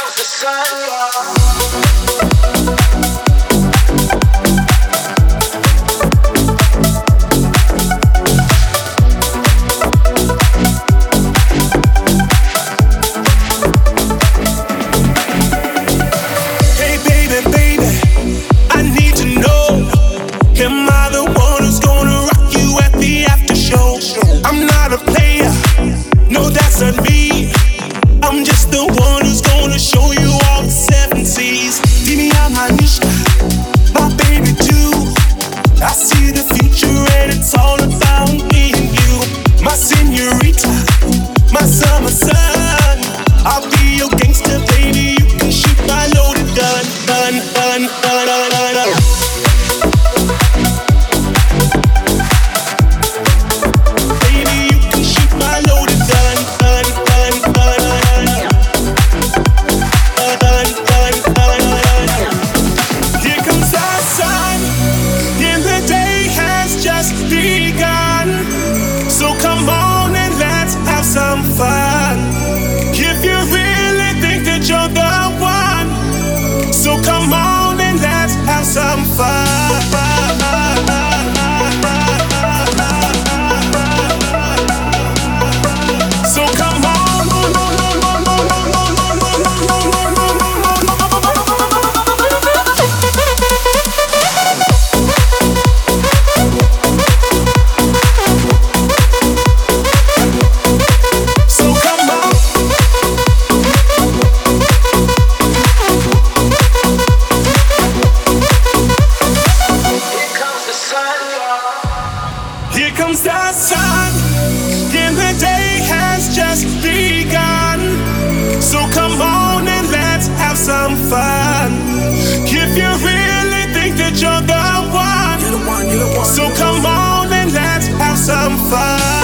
loves the sun. I've Here comes the sun, and the day has just begun. So come on and let's have some fun. If you really think that you're the one, you're the one, you're the one so come on and let's have some fun.